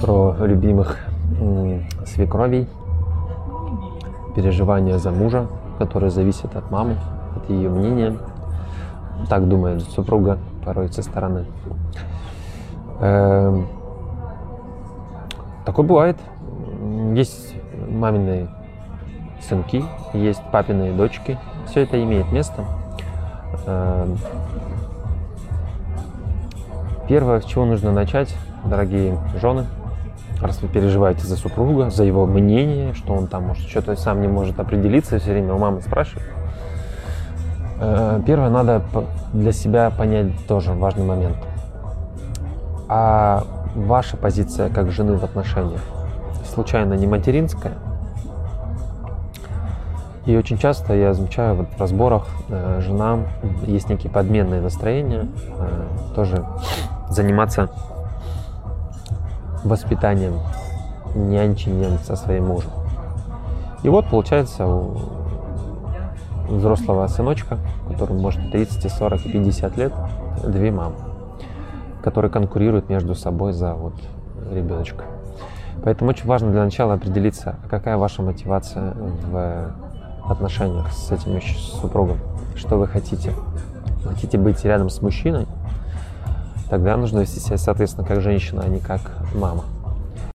про любимых свекровей, переживания за мужа, которые зависят от мамы, от ее мнения. Так думает супруга порой со стороны. Эм, такое бывает. Есть маминые сынки, есть папиные дочки. Все это имеет место. Эм, первое, с чего нужно начать, дорогие жены, раз вы переживаете за супруга, за его мнение, что он там может что-то сам не может определиться, все время у мамы спрашивает. Э, первое, надо для себя понять тоже важный момент. А ваша позиция как жены в отношениях случайно не материнская? И очень часто я замечаю вот в разборах э, жена есть некие подменные настроения, э, тоже заниматься воспитанием, нянчением со своим мужем. И вот получается у взрослого сыночка, которому может 30, 40, 50 лет, две мамы, которые конкурируют между собой за вот ребеночка. Поэтому очень важно для начала определиться, какая ваша мотивация в отношениях с этим супругом, что вы хотите. Хотите быть рядом с мужчиной, тогда нужно вести себя, соответственно, как женщина, а не как мама.